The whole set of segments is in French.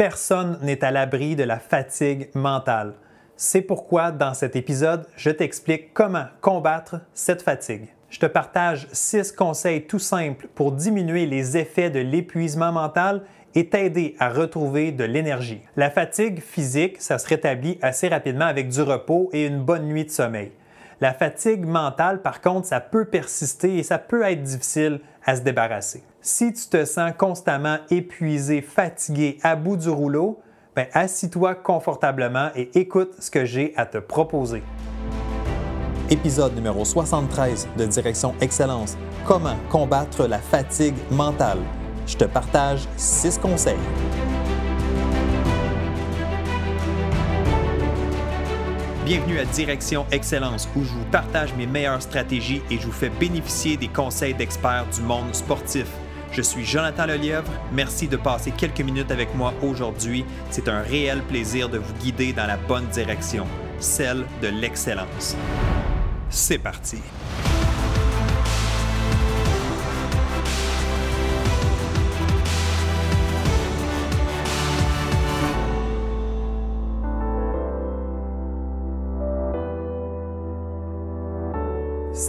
Personne n'est à l'abri de la fatigue mentale. C'est pourquoi dans cet épisode, je t'explique comment combattre cette fatigue. Je te partage six conseils tout simples pour diminuer les effets de l'épuisement mental et t'aider à retrouver de l'énergie. La fatigue physique, ça se rétablit assez rapidement avec du repos et une bonne nuit de sommeil. La fatigue mentale, par contre, ça peut persister et ça peut être difficile à se débarrasser. Si tu te sens constamment épuisé, fatigué, à bout du rouleau, ben assis-toi confortablement et écoute ce que j'ai à te proposer. Épisode numéro 73 de Direction Excellence. Comment combattre la fatigue mentale? Je te partage six conseils. Bienvenue à Direction Excellence où je vous partage mes meilleures stratégies et je vous fais bénéficier des conseils d'experts du monde sportif. Je suis Jonathan Lelièvre. Merci de passer quelques minutes avec moi aujourd'hui. C'est un réel plaisir de vous guider dans la bonne direction, celle de l'excellence. C'est parti.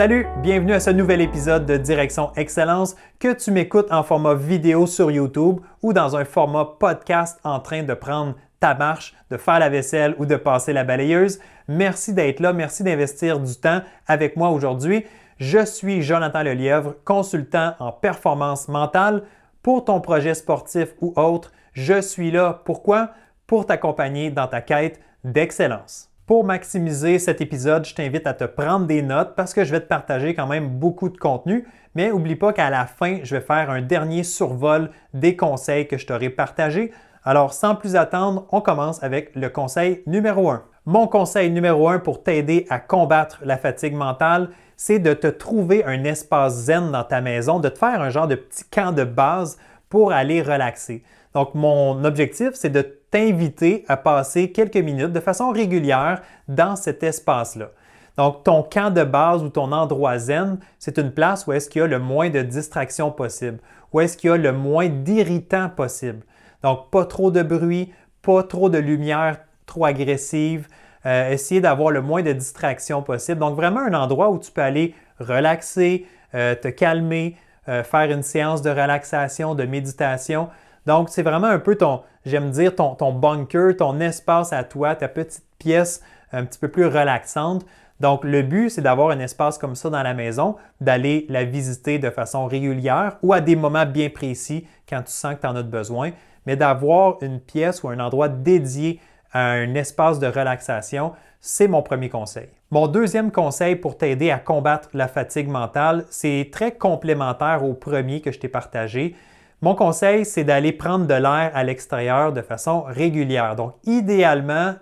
Salut, bienvenue à ce nouvel épisode de Direction Excellence, que tu m'écoutes en format vidéo sur YouTube ou dans un format podcast en train de prendre ta marche, de faire la vaisselle ou de passer la balayeuse. Merci d'être là, merci d'investir du temps avec moi aujourd'hui. Je suis Jonathan Lelièvre, consultant en performance mentale pour ton projet sportif ou autre. Je suis là, pourquoi? Pour t'accompagner dans ta quête d'excellence. Pour maximiser cet épisode, je t'invite à te prendre des notes parce que je vais te partager quand même beaucoup de contenu. Mais n'oublie pas qu'à la fin, je vais faire un dernier survol des conseils que je t'aurai partagés. Alors, sans plus attendre, on commence avec le conseil numéro 1. Mon conseil numéro 1 pour t'aider à combattre la fatigue mentale, c'est de te trouver un espace zen dans ta maison, de te faire un genre de petit camp de base pour aller relaxer. Donc, mon objectif, c'est de t'inviter à passer quelques minutes de façon régulière dans cet espace-là. Donc, ton camp de base ou ton endroit zen, c'est une place où est-ce qu'il y a le moins de distractions possible, où est-ce qu'il y a le moins d'irritants possible. Donc, pas trop de bruit, pas trop de lumière trop agressive, euh, essayer d'avoir le moins de distractions possible. Donc, vraiment un endroit où tu peux aller relaxer, euh, te calmer, euh, faire une séance de relaxation, de méditation. Donc, c'est vraiment un peu ton, j'aime dire, ton, bunker, ton espace à toi, ta petite pièce un petit peu plus relaxante. Donc, le but, c'est d'avoir un espace comme ça dans la maison, d'aller la visiter de façon régulière ou à des moments bien précis quand tu sens que tu en as besoin, mais d'avoir une pièce ou un endroit dédié à un espace de relaxation, c'est mon premier conseil. Mon deuxième conseil pour t'aider à combattre la fatigue mentale, c'est très complémentaire au premier que je t'ai partagé. Mon conseil, c'est d'aller prendre de l'air à l'extérieur de façon régulière. Donc, idéalement,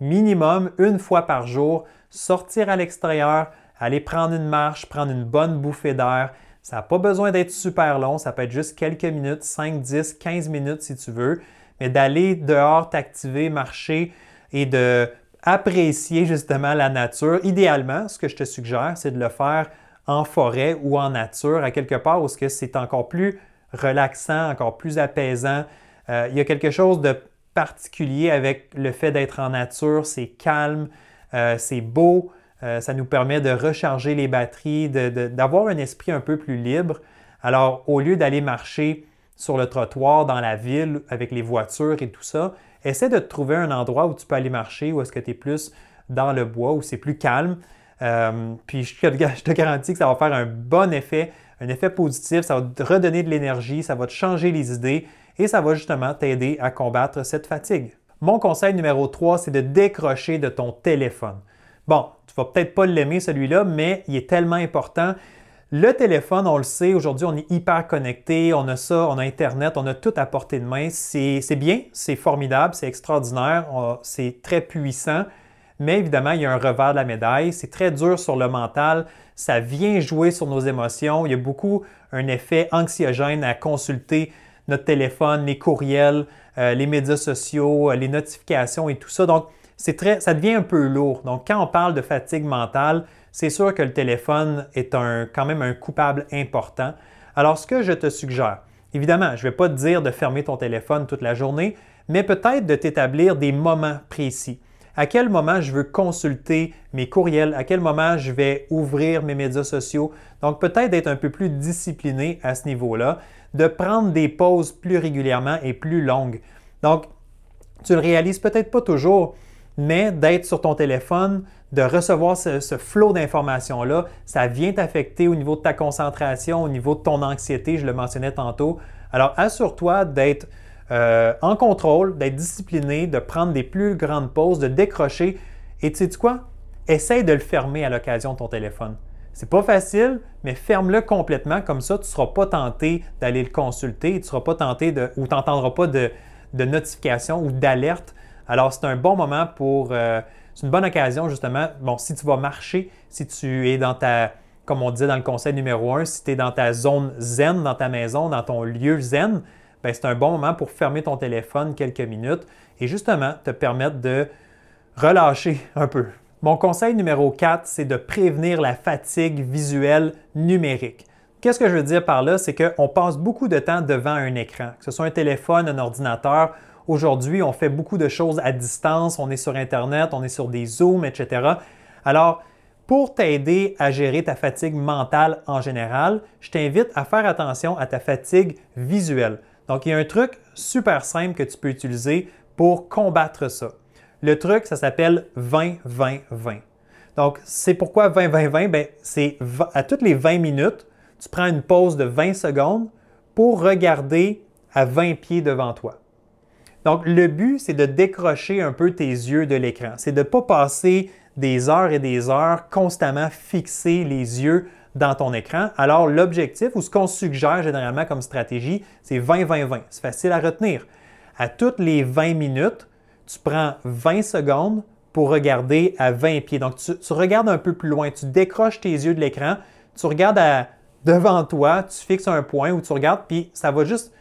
minimum une fois par jour, sortir à l'extérieur, aller prendre une marche, prendre une bonne bouffée d'air. Ça n'a pas besoin d'être super long, ça peut être juste quelques minutes, 5, 10, 15 minutes si tu veux, mais d'aller dehors, t'activer, marcher et de apprécier justement la nature. Idéalement, ce que je te suggère, c'est de le faire en forêt ou en nature, à quelque part où c'est encore plus relaxant, encore plus apaisant. Euh, il y a quelque chose de particulier avec le fait d'être en nature, c'est calme, euh, c'est beau, euh, ça nous permet de recharger les batteries, d'avoir un esprit un peu plus libre. Alors, au lieu d'aller marcher sur le trottoir dans la ville avec les voitures et tout ça, essaie de trouver un endroit où tu peux aller marcher, où est-ce que tu es plus dans le bois, où c'est plus calme. puis je te garantis que ça va faire un bon effet un effet positif, ça va te redonner de l'énergie, ça va te changer les idées et ça va justement t'aider à combattre cette fatigue. Mon conseil numéro 3, c'est de décrocher de ton téléphone. Bon, tu vas peut-être pas l'aimer celui-là, mais il est tellement important. Le téléphone, on le sait, aujourd'hui, on est hyper connecté, on a ça, on a Internet, on a tout à portée de main. C'est bien, c'est formidable, c'est extraordinaire, c'est très puissant, mais évidemment, il y a un revers de la médaille. C'est très dur sur le mental. Ça vient jouer sur nos émotions. Il y a beaucoup un effet anxiogène à consulter notre téléphone, les courriels, euh, les médias sociaux, euh, les notifications et tout ça. Donc, c'est très, ça devient un peu lourd. Donc, quand on parle de fatigue mentale, c'est sûr que le téléphone est un, quand même un coupable important. Alors, ce que je te suggère, évidemment, je ne vais pas te dire de fermer ton téléphone toute la journée, mais peut-être de t'établir des moments précis. À quel moment je veux consulter mes courriels, à quel moment je vais ouvrir mes médias sociaux? Donc peut-être d'être un peu plus discipliné à ce niveau-là, de prendre des pauses plus régulièrement et plus longues. Donc, tu le réalises peut-être pas toujours, mais d'être sur ton téléphone, de recevoir ce, flot d'informations-là, ça vient t'affecter au niveau de ta concentration, au niveau de ton anxiété, je le mentionnais tantôt. Alors, assure-toi d'être euh, en contrôle, d'être discipliné, de prendre des plus grandes pauses, de décrocher. Et tu sais quoi? Essaye de le fermer à l'occasion de ton téléphone. C'est pas facile, mais ferme-le complètement, comme ça, tu ne seras pas tenté d'aller le consulter, tu ne seras pas tenté de, ou tu n'entendras pas de, notification ou d'alerte. Alors, c'est un bon moment pour. Euh, c'est une bonne occasion, justement. Bon, si tu vas marcher, si tu es dans ta. Comme on disait dans le conseil numéro un, si tu es dans ta zone zen, dans ta maison, dans ton lieu zen, c'est un bon moment pour fermer ton téléphone quelques minutes et justement te permettre de relâcher un peu. Mon conseil numéro 4, c'est de prévenir la fatigue visuelle numérique. Qu'est-ce que je veux dire par là? C'est qu'on passe beaucoup de temps devant un écran, que ce soit un téléphone, un ordinateur. Aujourd'hui, on fait beaucoup de choses à distance, on est sur Internet, on est sur des Zooms, etc. Alors, pour t'aider à gérer ta fatigue mentale en général, je t'invite à faire attention à ta fatigue visuelle. Donc, il y a un truc super simple que tu peux utiliser pour combattre ça. Le truc, ça s'appelle 20-20-20. Donc, c'est pourquoi 20-20-20? Ben, c'est à toutes les 20 minutes, tu prends une pause de 20 secondes pour regarder à 20 pieds devant toi. Donc, le but, c'est de décrocher un peu tes yeux de l'écran. C'est de ne pas passer des heures et des heures constamment fixer les yeux dans ton écran. Alors, l'objectif ou ce qu'on suggère généralement comme stratégie, c'est 20-20-20. C'est facile à retenir. À toutes les 20 minutes, tu prends 20 secondes pour regarder à 20 pieds. Donc, tu, regardes un peu plus loin, tu décroches tes yeux de l'écran, tu regardes devant toi, tu fixes un point où tu regardes, puis ça va juste,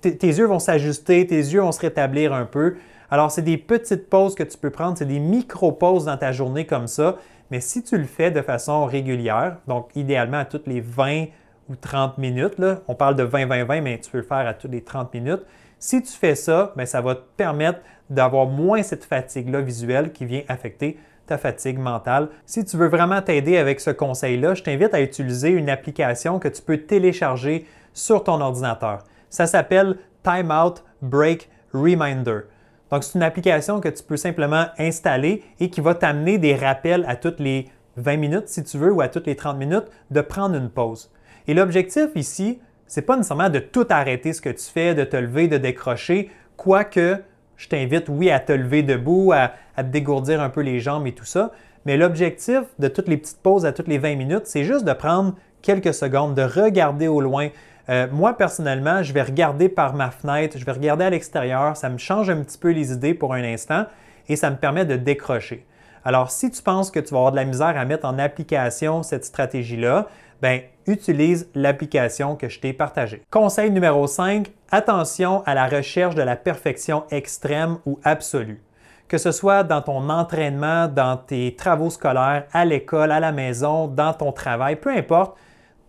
tes yeux vont s'ajuster, tes yeux vont se rétablir un peu. Alors, c'est des petites pauses que tu peux prendre, c'est des micro-pauses dans ta journée comme ça. Mais si tu le fais de façon régulière, donc idéalement à toutes les 20 ou 30 minutes, là, on parle de 20-20-20, mais tu peux le faire à toutes les 30 minutes. Si tu fais ça, bien, ça va te permettre d'avoir moins cette fatigue-là visuelle qui vient affecter ta fatigue mentale. Si tu veux vraiment t'aider avec ce conseil-là, je t'invite à utiliser une application que tu peux télécharger sur ton ordinateur. Ça s'appelle Timeout Break Reminder. Donc, c'est une application que tu peux simplement installer et qui va t'amener des rappels à toutes les 20 minutes, si tu veux, ou à toutes les 30 minutes, de prendre une pause. Et l'objectif ici, ce n'est pas nécessairement de tout arrêter ce que tu fais, de te lever, de décrocher, quoique je t'invite, oui, à te lever debout, à, à te dégourdir un peu les jambes et tout ça. Mais l'objectif de toutes les petites pauses à toutes les 20 minutes, c'est juste de prendre quelques secondes, de regarder au loin, euh, moi, personnellement, je vais regarder par ma fenêtre, je vais regarder à l'extérieur, ça me change un petit peu les idées pour un instant et ça me permet de décrocher. Alors, si tu penses que tu vas avoir de la misère à mettre en application cette stratégie-là, ben, utilise l'application que je t'ai partagée. Conseil numéro 5, attention à la recherche de la perfection extrême ou absolue. Que ce soit dans ton entraînement, dans tes travaux scolaires, à l'école, à la maison, dans ton travail, peu importe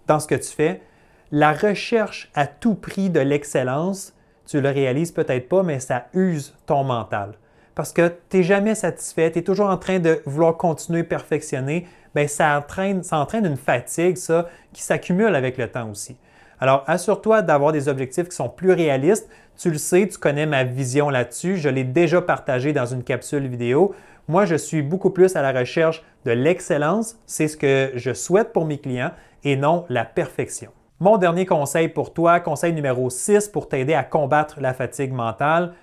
dans ce que tu fais, la recherche à tout prix de l'excellence, tu le réalises peut-être pas, mais ça use ton mental. Parce que tu n'es jamais satisfait, tu es toujours en train de vouloir continuer, perfectionner, bien, ça entraîne, ça entraîne une fatigue, ça, qui s'accumule avec le temps aussi. Alors, assure-toi d'avoir des objectifs qui sont plus réalistes. Tu le sais, tu connais ma vision là-dessus. Je l'ai déjà partagé dans une capsule vidéo. Moi, je suis beaucoup plus à la recherche de l'excellence. C'est ce que je souhaite pour mes clients et non la perfection. Mon dernier conseil pour toi, conseil numéro 6 pour t'aider à combattre la fatigue mentale,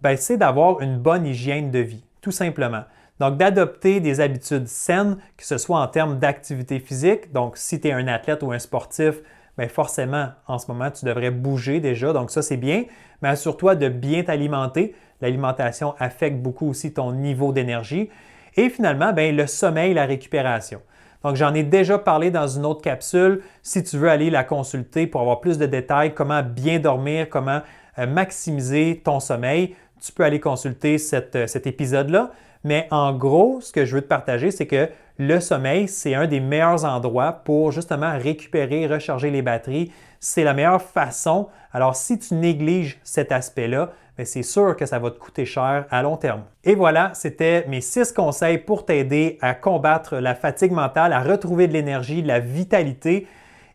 ben, c'est d'avoir une bonne hygiène de vie, tout simplement. Donc, d'adopter des habitudes saines, que ce soit en termes d'activité physique. Donc, si tu es un athlète ou un sportif, bien forcément, en ce moment, tu devrais bouger déjà. Donc, ça, c'est bien. Mais assure-toi de bien t'alimenter. L'alimentation affecte beaucoup aussi ton niveau d'énergie. Et finalement, bien, le sommeil, la récupération. Donc, j'en ai déjà parlé dans une autre capsule. Si tu veux aller la consulter pour avoir plus de détails, comment bien dormir, comment euh, maximiser ton sommeil, tu peux aller consulter euh, cet épisode-là. Mais en gros, ce que je veux te partager, c'est que le sommeil, c'est un des meilleurs endroits pour justement récupérer, recharger les batteries. C'est la meilleure façon. Alors, si tu négliges cet aspect-là, mais c'est sûr que ça va te coûter cher à long terme. Et voilà, c'était mes six conseils pour t'aider à combattre la fatigue mentale, à retrouver de l'énergie, de la vitalité.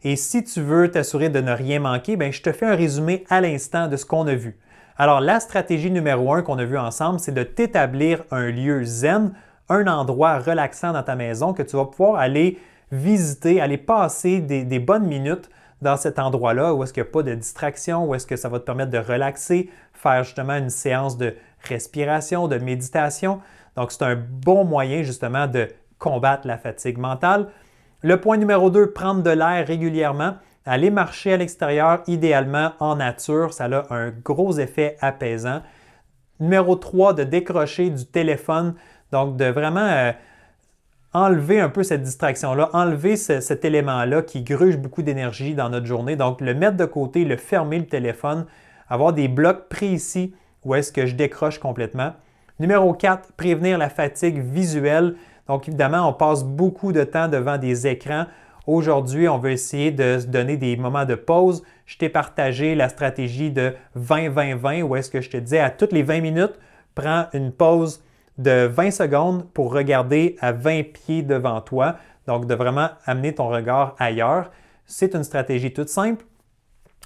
Et si tu veux t'assurer de ne rien manquer, ben, je te fais un résumé à l'instant de ce qu'on a vu. Alors, la stratégie numéro un qu'on a vue ensemble, c'est de t'établir un lieu zen, un endroit relaxant dans ta maison que tu vas pouvoir aller visiter, aller passer des, bonnes minutes dans cet endroit-là où est-ce qu'il n'y a pas de distraction, où est-ce que ça va te permettre de relaxer, faire justement une séance de respiration, de méditation. Donc, c'est un bon moyen justement de combattre la fatigue mentale. Le point numéro 2, prendre de l'air régulièrement. Aller marcher à l'extérieur, idéalement en nature, ça a un gros effet apaisant. Numéro 3, de décrocher du téléphone, donc de vraiment euh, enlever un peu cette distraction-là, enlever cet élément-là qui gruge beaucoup d'énergie dans notre journée. Donc le mettre de côté, le fermer le téléphone, avoir des blocs précis où est-ce que je décroche complètement. Numéro 4, prévenir la fatigue visuelle. Donc évidemment, on passe beaucoup de temps devant des écrans. Aujourd'hui, on veut essayer de se donner des moments de pause. Je t'ai partagé la stratégie de 20-20-20 où est-ce que je te disais à toutes les 20 minutes, prends une pause de 20 secondes pour regarder à 20 pieds devant toi. Donc, de vraiment amener ton regard ailleurs. C'est une stratégie toute simple.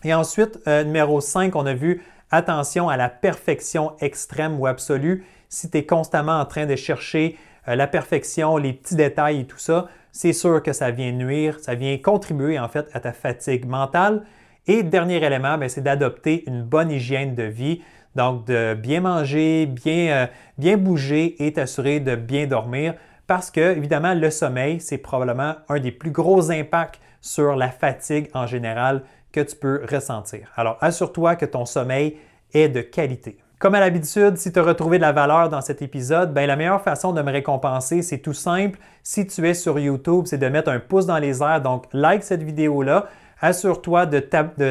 Et ensuite, euh, numéro 5, on a vu attention à la perfection extrême ou absolue. Si tu es constamment en train de chercher euh, la perfection, les petits détails et tout ça, c'est sûr que ça vient nuire, ça vient contribuer en fait à ta fatigue mentale. Et dernier élément, ben, c'est d'adopter une bonne hygiène de vie. Donc, de bien manger, bien, euh, bien bouger et t'assurer de bien dormir parce que, évidemment, le sommeil, c'est probablement un des plus gros impacts sur la fatigue en général que tu peux ressentir. Alors, assure-toi que ton sommeil est de qualité. Comme à l'habitude, si tu as retrouvé de la valeur dans cet épisode, ben, la meilleure façon de me récompenser, c'est tout simple. Si tu es sur YouTube, c'est de mettre un pouce dans les airs. Donc, like cette vidéo-là. Assure-toi de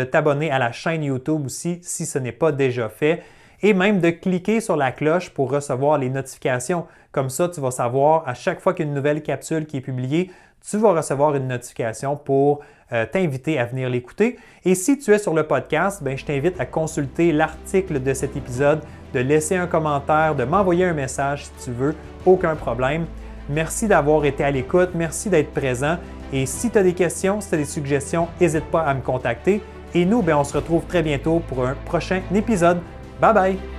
t'abonner à la chaîne YouTube aussi si ce n'est pas déjà fait. Et même de cliquer sur la cloche pour recevoir les notifications. Comme ça, tu vas savoir à chaque fois qu'une nouvelle capsule qui est publiée, tu vas recevoir une notification pour euh, t'inviter à venir l'écouter. Et si tu es sur le podcast, ben, je t'invite à consulter l'article de cet épisode, de laisser un commentaire, de m'envoyer un message si tu veux, aucun problème. Merci d'avoir été à l'écoute, merci d'être présent. Et si tu as des questions, si tu as des suggestions, n'hésite pas à me contacter. Et nous, ben, on se retrouve très bientôt pour un prochain épisode. Bye bye!